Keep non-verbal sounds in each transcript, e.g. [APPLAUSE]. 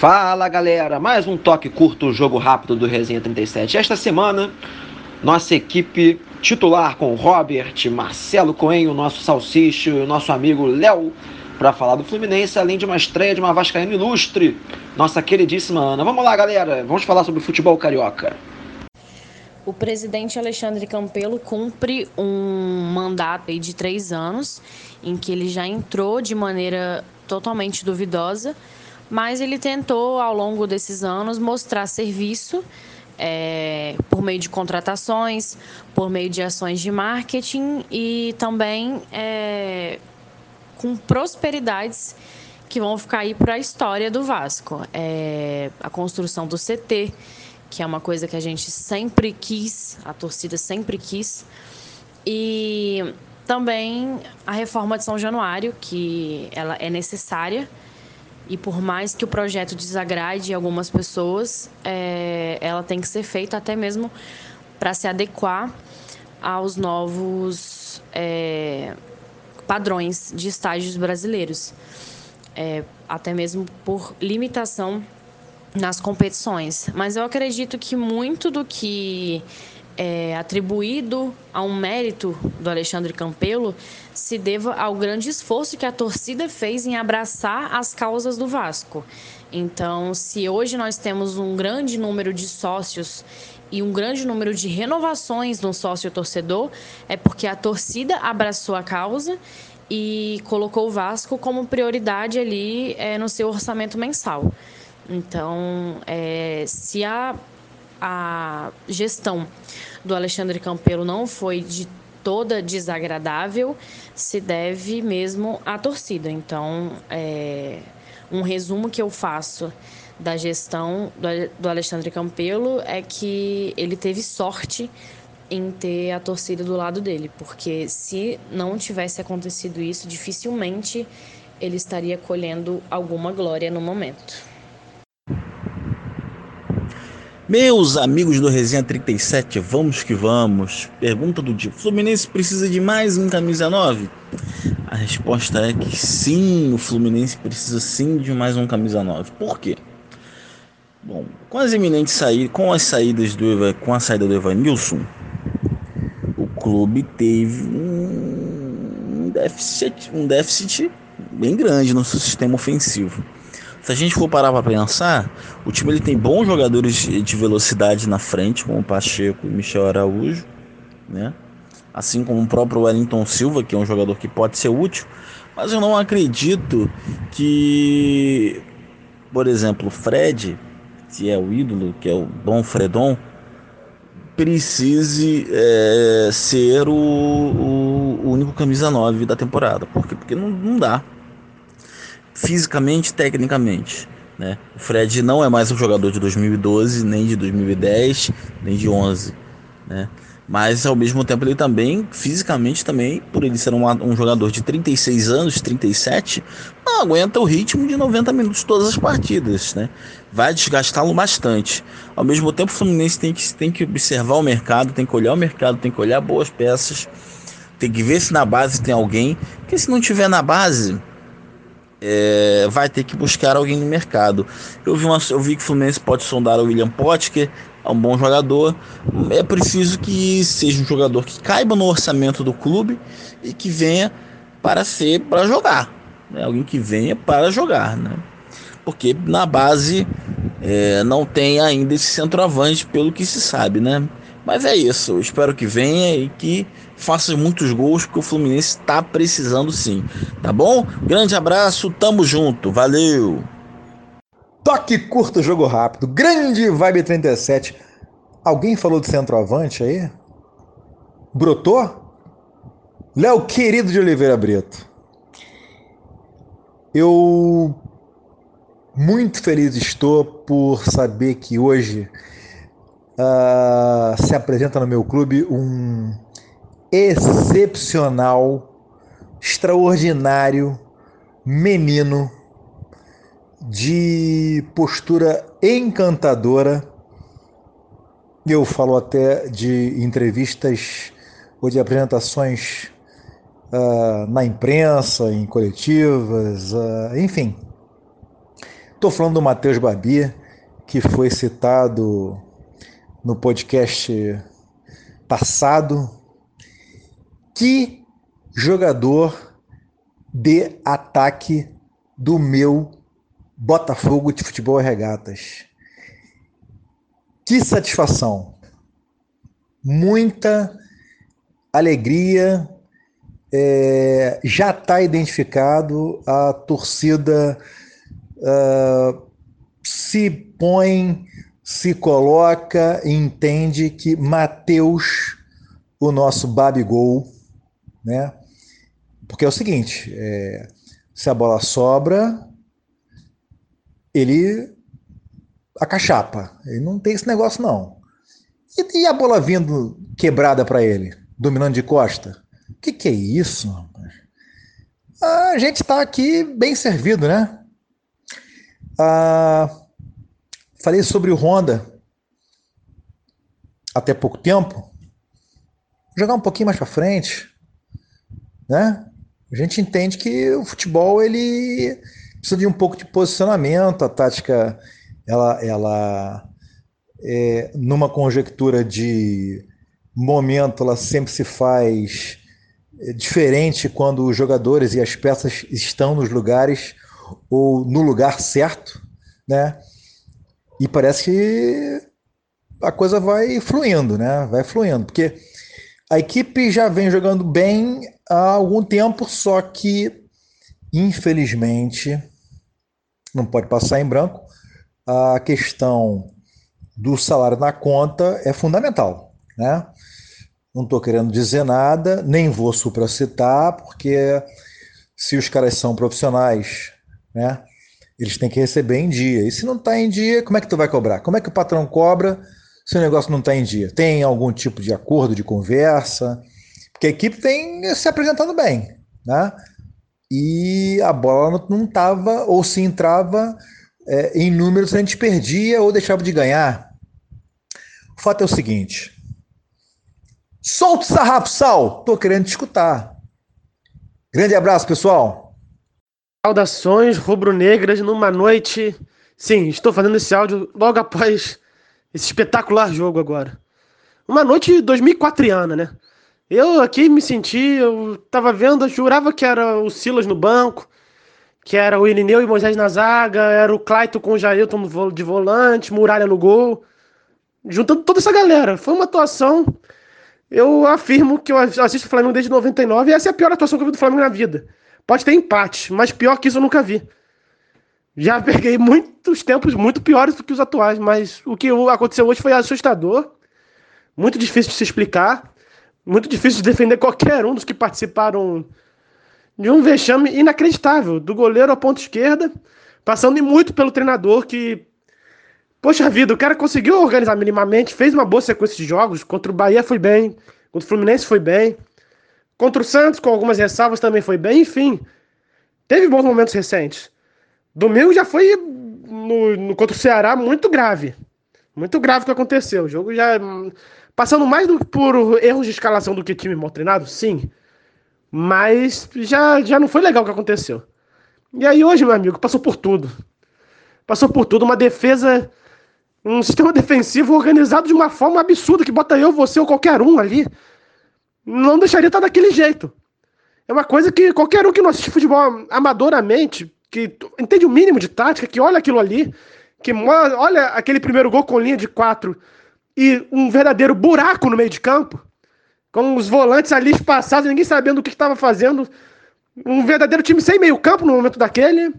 Fala galera, mais um toque curto, jogo rápido do Resenha 37. Esta semana, nossa equipe titular com Robert, Marcelo Coelho, nosso salsicho e o nosso amigo Léo para falar do Fluminense, além de uma estreia de uma Vascaína ilustre, nossa queridíssima Ana. Vamos lá galera, vamos falar sobre o futebol carioca. O presidente Alexandre Campelo cumpre um mandato de três anos, em que ele já entrou de maneira totalmente duvidosa mas ele tentou, ao longo desses anos, mostrar serviço é, por meio de contratações, por meio de ações de marketing e também é, com prosperidades que vão ficar aí para a história do Vasco. É, a construção do CT, que é uma coisa que a gente sempre quis, a torcida sempre quis, e também a reforma de São Januário, que ela é necessária e por mais que o projeto desagrade algumas pessoas, é, ela tem que ser feita até mesmo para se adequar aos novos é, padrões de estágios brasileiros, é, até mesmo por limitação nas competições. Mas eu acredito que muito do que é, atribuído a um mérito do Alexandre Campelo se deva ao grande esforço que a torcida fez em abraçar as causas do Vasco. Então, se hoje nós temos um grande número de sócios e um grande número de renovações no sócio torcedor, é porque a torcida abraçou a causa e colocou o Vasco como prioridade ali é, no seu orçamento mensal. Então, é, se a, a gestão do Alexandre Campelo não foi de toda desagradável, se deve mesmo à torcida. Então, é, um resumo que eu faço da gestão do Alexandre Campelo é que ele teve sorte em ter a torcida do lado dele, porque se não tivesse acontecido isso, dificilmente ele estaria colhendo alguma glória no momento. Meus amigos do Resenha 37, vamos que vamos. Pergunta do dia: Fluminense precisa de mais um camisa 9? A resposta é que sim, o Fluminense precisa sim de mais um camisa 9. Por quê? Bom, com as eminentes saídas, com as saídas do com a saída do Evanilson, o clube teve um déficit, um déficit bem grande no seu sistema ofensivo. Se a gente for parar para pensar, o time ele tem bons jogadores de velocidade na frente, como o Pacheco e Michel Araújo, né? Assim como o próprio Wellington Silva, que é um jogador que pode ser útil, mas eu não acredito que, por exemplo, Fred, que é o ídolo, que é o Dom Fredon, precise é, ser o, o, o, único camisa 9 da temporada. Por quê? Porque não, não dá fisicamente, tecnicamente. Né? O Fred não é mais um jogador de 2012, nem de 2010, nem de 11. Né? Mas ao mesmo tempo ele também, fisicamente também, por ele ser um, um jogador de 36 anos, 37, não aguenta o ritmo de 90 minutos todas as partidas, né? Vai desgastá-lo bastante. Ao mesmo tempo o Fluminense tem que, tem que observar o mercado, tem que olhar o mercado, tem que olhar boas peças, tem que ver se na base tem alguém, porque se não tiver na base, é, vai ter que buscar alguém no mercado. Eu vi, uma, eu vi que o Fluminense pode sondar o William Potker, é um bom jogador. É preciso que seja um jogador que caiba no orçamento do clube e que venha para ser para jogar. Né? Alguém que venha para jogar. Né? Porque na base é, não tem ainda esse centroavante, pelo que se sabe. Né? Mas é isso. Eu espero que venha e que faça muitos gols, porque o Fluminense está precisando sim. Tá bom? Grande abraço, tamo junto, valeu! Toque curto, jogo rápido. Grande Vibe 37. Alguém falou do centroavante aí? Brotou? Léo querido de Oliveira Brito. Eu muito feliz estou por saber que hoje uh, se apresenta no meu clube um excepcional, extraordinário menino de postura encantadora. Eu falo até de entrevistas ou de apresentações uh, na imprensa, em coletivas, uh, enfim. Estou falando do Matheus Barbia, que foi citado no podcast passado. Que jogador de ataque do meu Botafogo de Futebol e Regatas. Que satisfação! Muita alegria. É, já está identificado, a torcida uh, se põe, se coloca e entende que Mateus, o nosso Babigol, né? Porque é o seguinte, é, se a bola sobra, ele acachapa. Ele não tem esse negócio, não. E, e a bola vindo quebrada para ele, dominando de costa? O que, que é isso, A gente está aqui bem servido, né? Ah, falei sobre o Honda até pouco tempo. Vou jogar um pouquinho mais para frente, né? A gente entende que o futebol ele precisa de um pouco de posicionamento, a tática ela, ela é, numa conjectura de momento, ela sempre se faz é, diferente quando os jogadores e as peças estão nos lugares ou no lugar certo, né? E parece que a coisa vai fluindo, né? Vai fluindo, porque a equipe já vem jogando bem há algum tempo, só que infelizmente não pode passar em branco. A questão do salário na conta é fundamental, né? Não estou querendo dizer nada, nem vou supracitar, porque se os caras são profissionais, né? Eles têm que receber em dia. E se não está em dia, como é que tu vai cobrar? Como é que o patrão cobra se o negócio não está em dia? Tem algum tipo de acordo, de conversa? Porque a equipe vem se apresentando bem, né? e a bola não estava, ou se entrava é, em números, a gente perdia ou deixava de ganhar. O fato é o seguinte: solta o sarrafo, Sal! Tô querendo te escutar. Grande abraço, pessoal. Saudações rubro-negras numa noite. Sim, estou fazendo esse áudio logo após esse espetacular jogo agora. Uma noite 2004 né? Eu aqui me senti, eu tava vendo, eu jurava que era o Silas no banco, que era o Irineu e Moisés na zaga, era o Claito com o Jailton de volante, Muralha no gol, juntando toda essa galera. Foi uma atuação, eu afirmo que eu assisto o Flamengo desde 99 e essa é a pior atuação que eu vi do Flamengo na vida. Pode ter empate, mas pior que isso eu nunca vi. Já peguei muitos tempos muito piores do que os atuais, mas o que aconteceu hoje foi assustador, muito difícil de se explicar muito difícil de defender qualquer um dos que participaram de um vexame inacreditável, do goleiro à ponta esquerda, passando muito pelo treinador que. Poxa vida, o cara conseguiu organizar minimamente, fez uma boa sequência de jogos. Contra o Bahia foi bem, contra o Fluminense foi bem, contra o Santos, com algumas ressalvas, também foi bem. Enfim, teve bons momentos recentes. Domingo já foi no, no, contra o Ceará muito grave. Muito grave o que aconteceu. O jogo já Passando mais do, por erros de escalação do que time mal treinado? Sim. Mas já, já não foi legal o que aconteceu. E aí hoje, meu amigo, passou por tudo. Passou por tudo. Uma defesa, um [LAUGHS] sistema defensivo organizado de uma forma absurda que bota eu, você ou qualquer um ali. Não deixaria estar daquele jeito. É uma coisa que qualquer um que não assiste futebol amadoramente, que entende o mínimo de tática, que olha aquilo ali, que olha aquele primeiro gol com linha de quatro e um verdadeiro buraco no meio de campo, com os volantes ali espaçados, ninguém sabendo o que estava fazendo. Um verdadeiro time sem meio campo no momento daquele.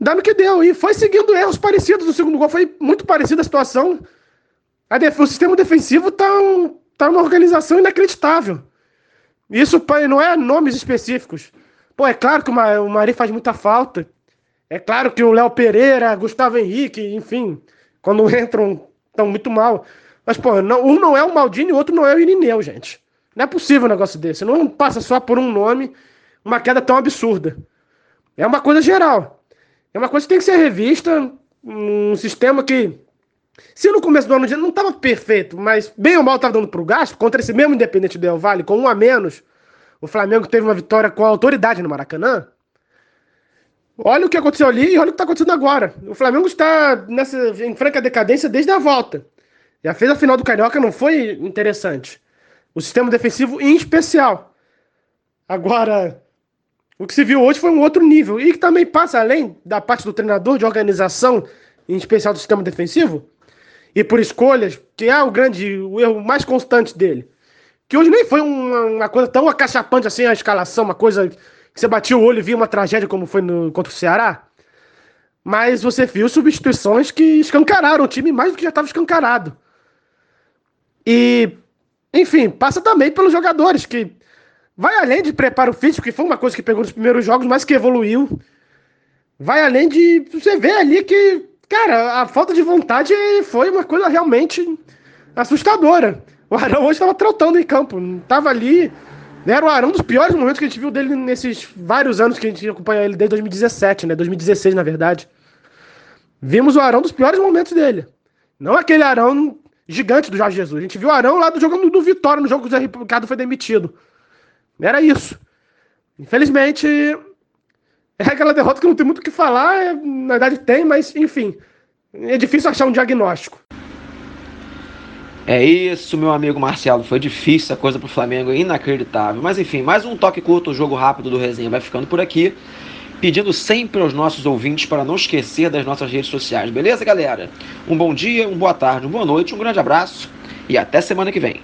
Dá no que deu. E foi seguindo erros parecidos no segundo gol. Foi muito parecida a situação. A def... O sistema defensivo tá, um... tá uma organização inacreditável. Isso não é nomes específicos. Pô, é claro que o Mari faz muita falta. É claro que o Léo Pereira, Gustavo Henrique, enfim, quando [LAUGHS] entram estão muito mal. Mas, pô, não, um não é o Maldini e o outro não é o Irineu, gente. Não é possível um negócio desse. Não passa só por um nome uma queda tão absurda. É uma coisa geral. É uma coisa que tem que ser revista. Um sistema que, se no começo do ano não estava perfeito, mas bem ou mal estava dando para o gasto, contra esse mesmo Independente Del Vale, com um a menos, o Flamengo teve uma vitória com autoridade no Maracanã. Olha o que aconteceu ali e olha o que está acontecendo agora. O Flamengo está nessa, em franca decadência desde a volta. Já fez a final do Carioca, não foi interessante. O sistema defensivo em especial. Agora, o que se viu hoje foi um outro nível. E que também passa além da parte do treinador, de organização, em especial do sistema defensivo, e por escolhas, que é o grande, o erro mais constante dele. Que hoje nem foi uma, uma coisa tão acachapante assim a escalação, uma coisa que você batia o olho e via uma tragédia como foi no, contra o Ceará. Mas você viu substituições que escancararam o time mais do que já estava escancarado. E, enfim, passa também pelos jogadores, que vai além de preparo físico, que foi uma coisa que pegou nos primeiros jogos, mas que evoluiu. Vai além de você ver ali que, cara, a falta de vontade foi uma coisa realmente assustadora. O Arão hoje estava trotando em campo, não estava ali né, era o Arão dos piores momentos que a gente viu dele nesses vários anos que a gente acompanha ele desde 2017, né? 2016, na verdade. Vimos o Arão dos piores momentos dele. Não aquele Arão gigante do Jorge Jesus. A gente viu o Arão lá do jogando do Vitória, no jogo que o Zé Ricardo foi demitido. Era isso. Infelizmente, é aquela derrota que não tem muito o que falar. É, na verdade tem, mas enfim. É difícil achar um diagnóstico. É isso, meu amigo Marcelo. Foi difícil a coisa pro Flamengo, inacreditável. Mas enfim, mais um toque curto, jogo rápido do Resenha vai ficando por aqui. Pedindo sempre aos nossos ouvintes para não esquecer das nossas redes sociais, beleza, galera? Um bom dia, uma boa tarde, uma boa noite, um grande abraço e até semana que vem.